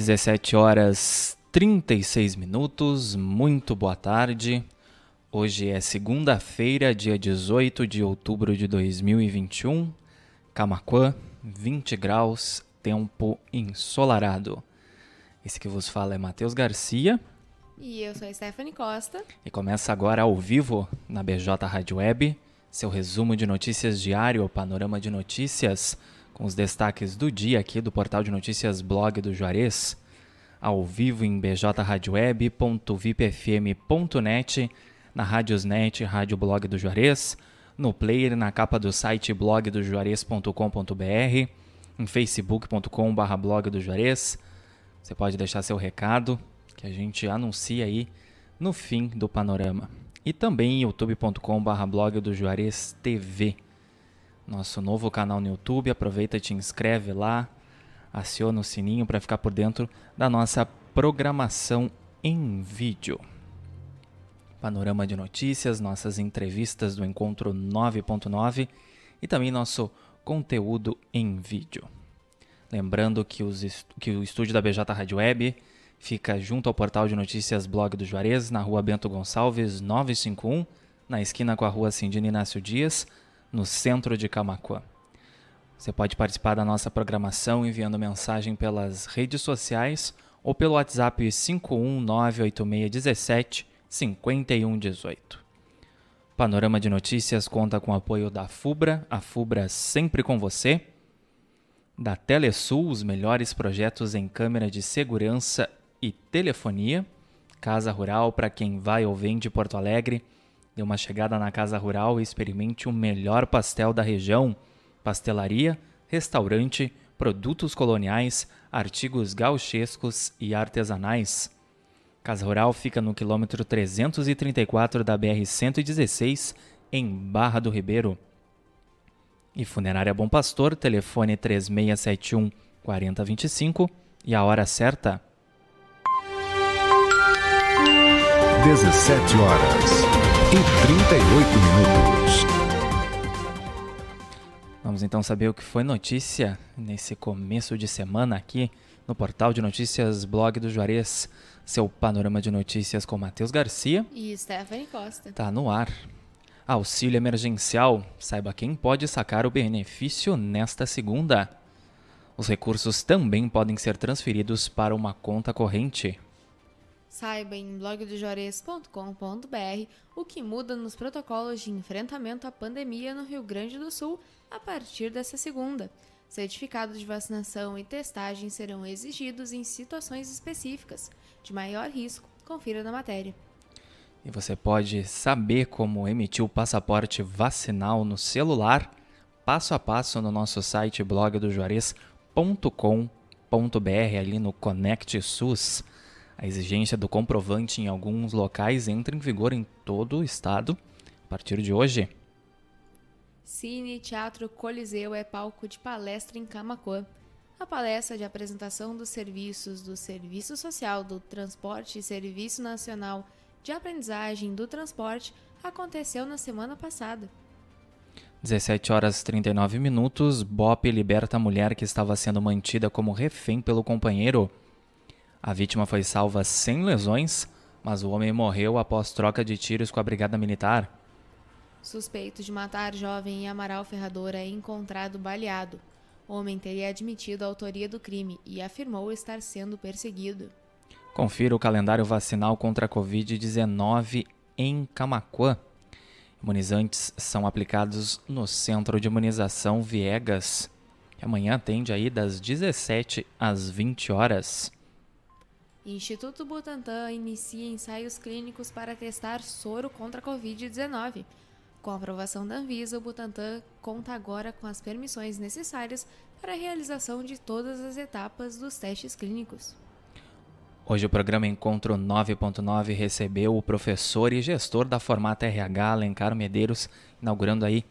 17 horas 36 minutos, muito boa tarde. Hoje é segunda-feira, dia 18 de outubro de 2021, Camaquã, 20 graus, tempo ensolarado. Esse que vos fala é Matheus Garcia. E eu sou a Stephanie Costa. E começa agora ao vivo na BJ Rádio Web, seu resumo de notícias diário, panorama de notícias, com os destaques do dia aqui do portal de notícias Blog do Juarez ao vivo em bjradioweb.vipfm.net, na Radiosnet, Rádio Blog do Juarez, no player na capa do site blogdojuarez.com.br, em facebook.com.br blog do Juarez. Você pode deixar seu recado, que a gente anuncia aí no fim do panorama. E também youtube.com.br blog do Juarez TV. Nosso novo canal no YouTube, aproveita e te inscreve lá, aciona o sininho para ficar por dentro da nossa programação em vídeo. Panorama de notícias, nossas entrevistas do encontro 9.9 e também nosso conteúdo em vídeo. Lembrando que, que o estúdio da BJ Rádio Web fica junto ao portal de notícias Blog do Juarez, na rua Bento Gonçalves 951, na esquina com a rua Cindina Inácio Dias, no centro de Camacuã. Você pode participar da nossa programação enviando mensagem pelas redes sociais ou pelo WhatsApp 5198617 5118. Panorama de Notícias conta com o apoio da FUBRA, a FUBRA sempre com você, da Telesul, os melhores projetos em câmera de segurança e telefonia, Casa Rural para quem vai ou vem de Porto Alegre. Dê uma chegada na Casa Rural e experimente o melhor pastel da região pastelaria, restaurante, produtos coloniais, artigos gauchescos e artesanais. Casa Rural fica no quilômetro 334 da BR-116, em Barra do Ribeiro. E Funerária Bom Pastor, telefone 3671 4025 e a hora certa. 17 horas 38 minutos. Vamos então saber o que foi notícia nesse começo de semana aqui no portal de notícias Blog do Juarez, seu panorama de notícias com Matheus Garcia e Stephanie Costa. Tá no ar. Auxílio emergencial. Saiba quem pode sacar o benefício nesta segunda. Os recursos também podem ser transferidos para uma conta corrente. Saiba em blogdojuarez.com.br o que muda nos protocolos de enfrentamento à pandemia no Rio Grande do Sul a partir dessa segunda. Certificados de vacinação e testagem serão exigidos em situações específicas de maior risco. Confira na matéria. E você pode saber como emitir o passaporte vacinal no celular, passo a passo no nosso site blogdojuarez.com.br ali no Conect SUS. A exigência do comprovante em alguns locais entra em vigor em todo o estado a partir de hoje. Cine Teatro Coliseu é palco de palestra em Camacuã. A palestra de apresentação dos serviços do Serviço Social do Transporte e Serviço Nacional de Aprendizagem do Transporte aconteceu na semana passada. 17 horas 39 minutos, BOP liberta a mulher que estava sendo mantida como refém pelo companheiro. A vítima foi salva sem lesões, mas o homem morreu após troca de tiros com a Brigada Militar. Suspeito de matar jovem em Amaral Ferradora é encontrado baleado. O homem teria admitido a autoria do crime e afirmou estar sendo perseguido. Confira o calendário vacinal contra a Covid-19 em Camacuã. Imunizantes são aplicados no Centro de Imunização Viegas, que amanhã atende aí das 17 às 20 horas. Instituto Butantan inicia ensaios clínicos para testar soro contra a Covid-19. Com a aprovação da Anvisa, o Butantan conta agora com as permissões necessárias para a realização de todas as etapas dos testes clínicos. Hoje o programa Encontro 9.9 recebeu o professor e gestor da Formata RH, Alencar Medeiros, inaugurando aí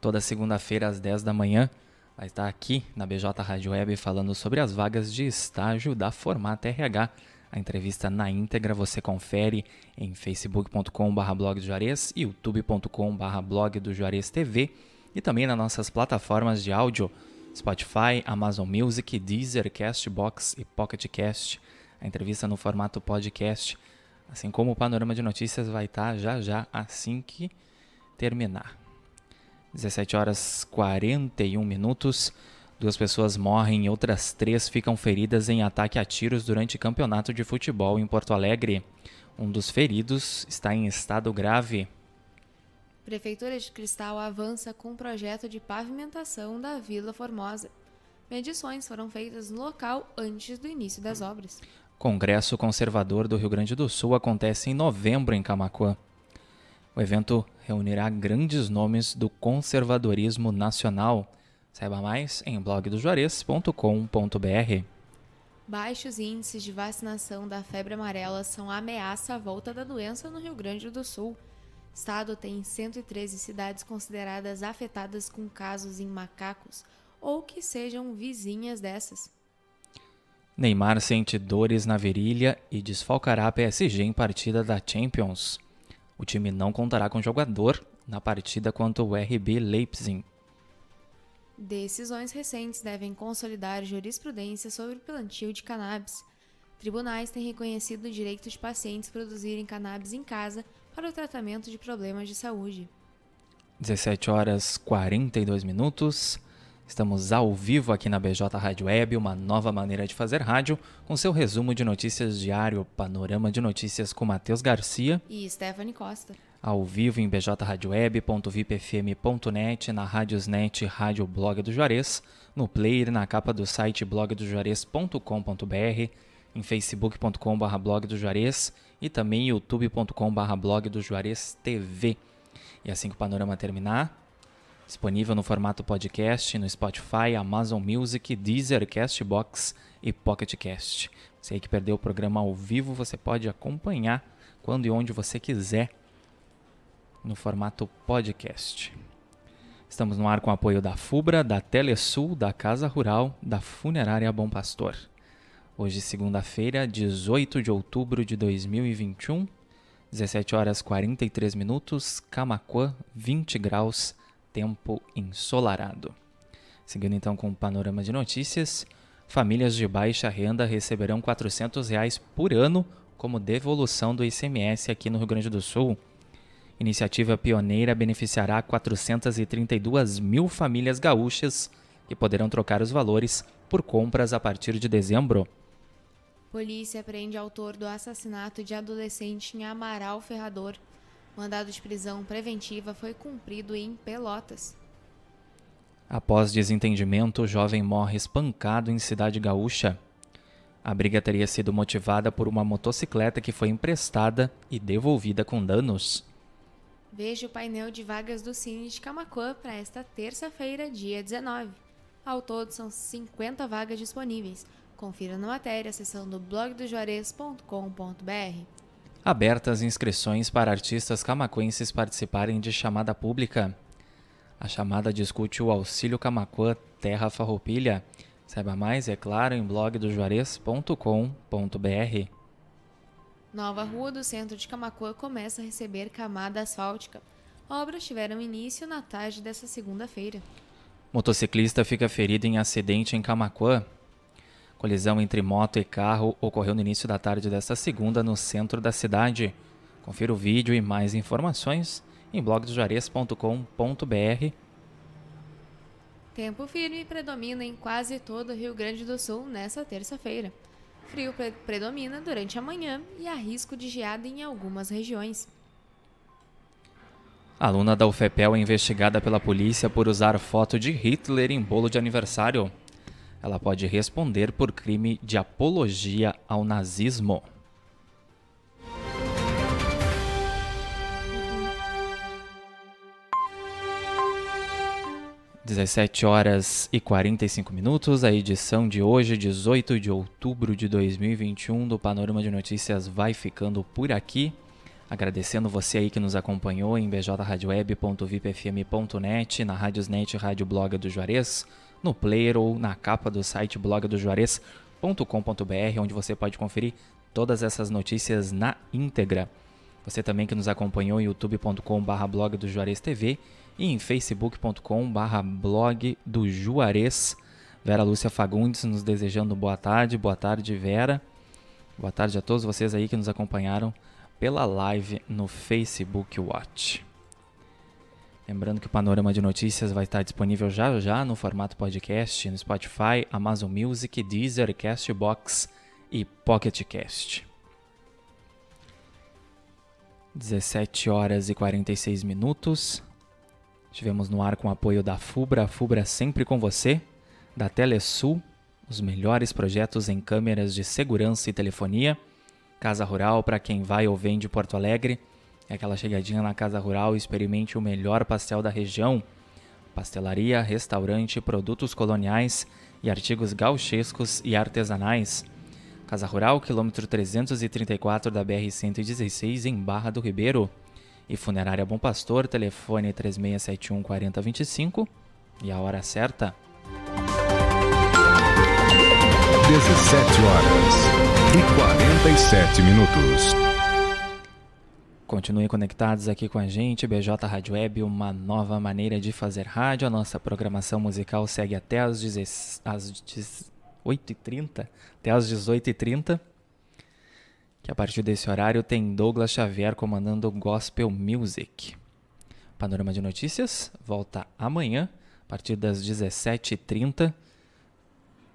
toda segunda-feira às 10 da manhã. Vai estar aqui na BJ Rádio Web falando sobre as vagas de estágio da Formata RH. A entrevista na íntegra você confere em facebook.com.br blog do Juarez, youtube.com.br blog do Juarez TV e também nas nossas plataformas de áudio Spotify, Amazon Music, Deezer, Castbox e Pocket Cast. A entrevista no formato podcast, assim como o panorama de notícias vai estar já já assim que terminar. 17 horas 41 minutos. Duas pessoas morrem e outras três ficam feridas em ataque a tiros durante campeonato de futebol em Porto Alegre. Um dos feridos está em estado grave. Prefeitura de Cristal avança com o projeto de pavimentação da Vila Formosa. Medições foram feitas no local antes do início das obras. Congresso Conservador do Rio Grande do Sul acontece em novembro em Camacuã. O evento reunirá grandes nomes do conservadorismo nacional. Saiba mais em blogdojuarez.com.br. Baixos índices de vacinação da febre amarela são ameaça à volta da doença no Rio Grande do Sul. O estado tem 113 cidades consideradas afetadas com casos em macacos ou que sejam vizinhas dessas. Neymar sente dores na virilha e desfalcará a PSG em partida da Champions. O time não contará com jogador na partida contra o RB Leipzig. Decisões recentes devem consolidar jurisprudência sobre o plantio de cannabis. Tribunais têm reconhecido o direito de pacientes produzirem cannabis em casa para o tratamento de problemas de saúde. 17 horas 42 minutos. Estamos ao vivo aqui na BJ Rádio Web, uma nova maneira de fazer rádio, com seu resumo de notícias diário, panorama de notícias com Matheus Garcia e Stephanie Costa. Ao vivo em bjradioweb.vipfm.net, na Rádiosnet Rádio Blog do Juarez, no player na capa do site blogdojuarez.com.br, em facebook.com.br blog do Juarez e também youtube.com.br blog do Juarez TV. E assim que o panorama terminar, Disponível no formato podcast no Spotify, Amazon Music, Deezer, Castbox e Pocket Cast. Você aí que perdeu o programa ao vivo, você pode acompanhar quando e onde você quiser no formato podcast. Estamos no ar com apoio da FUBRA, da Telesul, da Casa Rural, da Funerária Bom Pastor. Hoje, segunda-feira, 18 de outubro de 2021, 17 horas 43 minutos, Camacuã, 20 graus tempo ensolarado. Seguindo então com o panorama de notícias, famílias de baixa renda receberão 400 reais por ano como devolução do ICMS aqui no Rio Grande do Sul. Iniciativa pioneira beneficiará 432 mil famílias gaúchas que poderão trocar os valores por compras a partir de dezembro. Polícia prende autor do assassinato de adolescente em Amaral Ferrador. Mandado de prisão preventiva foi cumprido em Pelotas. Após desentendimento, o jovem morre espancado em Cidade Gaúcha. A briga teria sido motivada por uma motocicleta que foi emprestada e devolvida com danos. Veja o painel de vagas do Cine de Camacuã para esta terça-feira, dia 19. Ao todo, são 50 vagas disponíveis. Confira na matéria, seção do blogdojuarez.com.br. Abertas inscrições para artistas camacuenses participarem de chamada pública. A chamada discute o auxílio Camacuã Terra Farroupilha. Saiba mais, é claro, em blogdojuarez.com.br. Nova Rua do centro de Camacuã começa a receber camada asfáltica. Obras tiveram início na tarde dessa segunda-feira. Motociclista fica ferido em acidente em Camacuã. Colisão entre moto e carro ocorreu no início da tarde desta segunda no centro da cidade. Confira o vídeo e mais informações em blogdojuarez.com.br. Tempo firme predomina em quase todo o Rio Grande do Sul nesta terça-feira. Frio pre predomina durante a manhã e há risco de geada em algumas regiões. A aluna da UFEPEL é investigada pela polícia por usar foto de Hitler em bolo de aniversário ela pode responder por crime de apologia ao nazismo. Dezessete horas e 45 minutos. A edição de hoje, 18 de outubro de 2021, do Panorama de Notícias vai ficando por aqui. Agradecendo você aí que nos acompanhou em bjradioweb.vipfm.net, na Rádiosnet Rádio Blog do Juarez, no player ou na capa do site blogdojuarez.com.br, onde você pode conferir todas essas notícias na íntegra. Você também que nos acompanhou em youtube.com.br blog do Juarez TV e em facebook.com.br blog do Juarez. Vera Lúcia Fagundes nos desejando boa tarde, boa tarde Vera. Boa tarde a todos vocês aí que nos acompanharam pela live no Facebook Watch. Lembrando que o Panorama de Notícias vai estar disponível já já no formato podcast no Spotify, Amazon Music, Deezer, Castbox e Pocket Cast. 17 horas e 46 minutos. Estivemos no ar com o apoio da FUBRA, a FUBRA sempre com você, da Telesul, os melhores projetos em câmeras de segurança e telefonia, Casa Rural para quem vai ou vem de Porto Alegre, é aquela chegadinha na Casa Rural, experimente o melhor pastel da região. Pastelaria, restaurante, produtos coloniais e artigos gauchescos e artesanais. Casa Rural, quilômetro 334 da BR-116, em Barra do Ribeiro. E Funerária Bom Pastor, telefone 3671 4025 e a hora certa. 17 horas e 47 minutos. Continuem conectados aqui com a gente, BJ Rádio Web, uma nova maneira de fazer rádio. A nossa programação musical segue até às, 8h30, até às 18h30. Que a partir desse horário tem Douglas Xavier comandando Gospel Music. Panorama de Notícias volta amanhã, a partir das 17h30,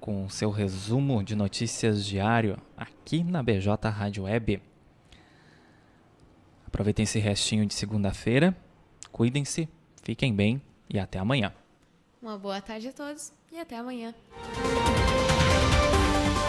com seu resumo de notícias diário aqui na BJ Rádio Web. Aproveitem esse restinho de segunda-feira, cuidem-se, fiquem bem e até amanhã. Uma boa tarde a todos e até amanhã.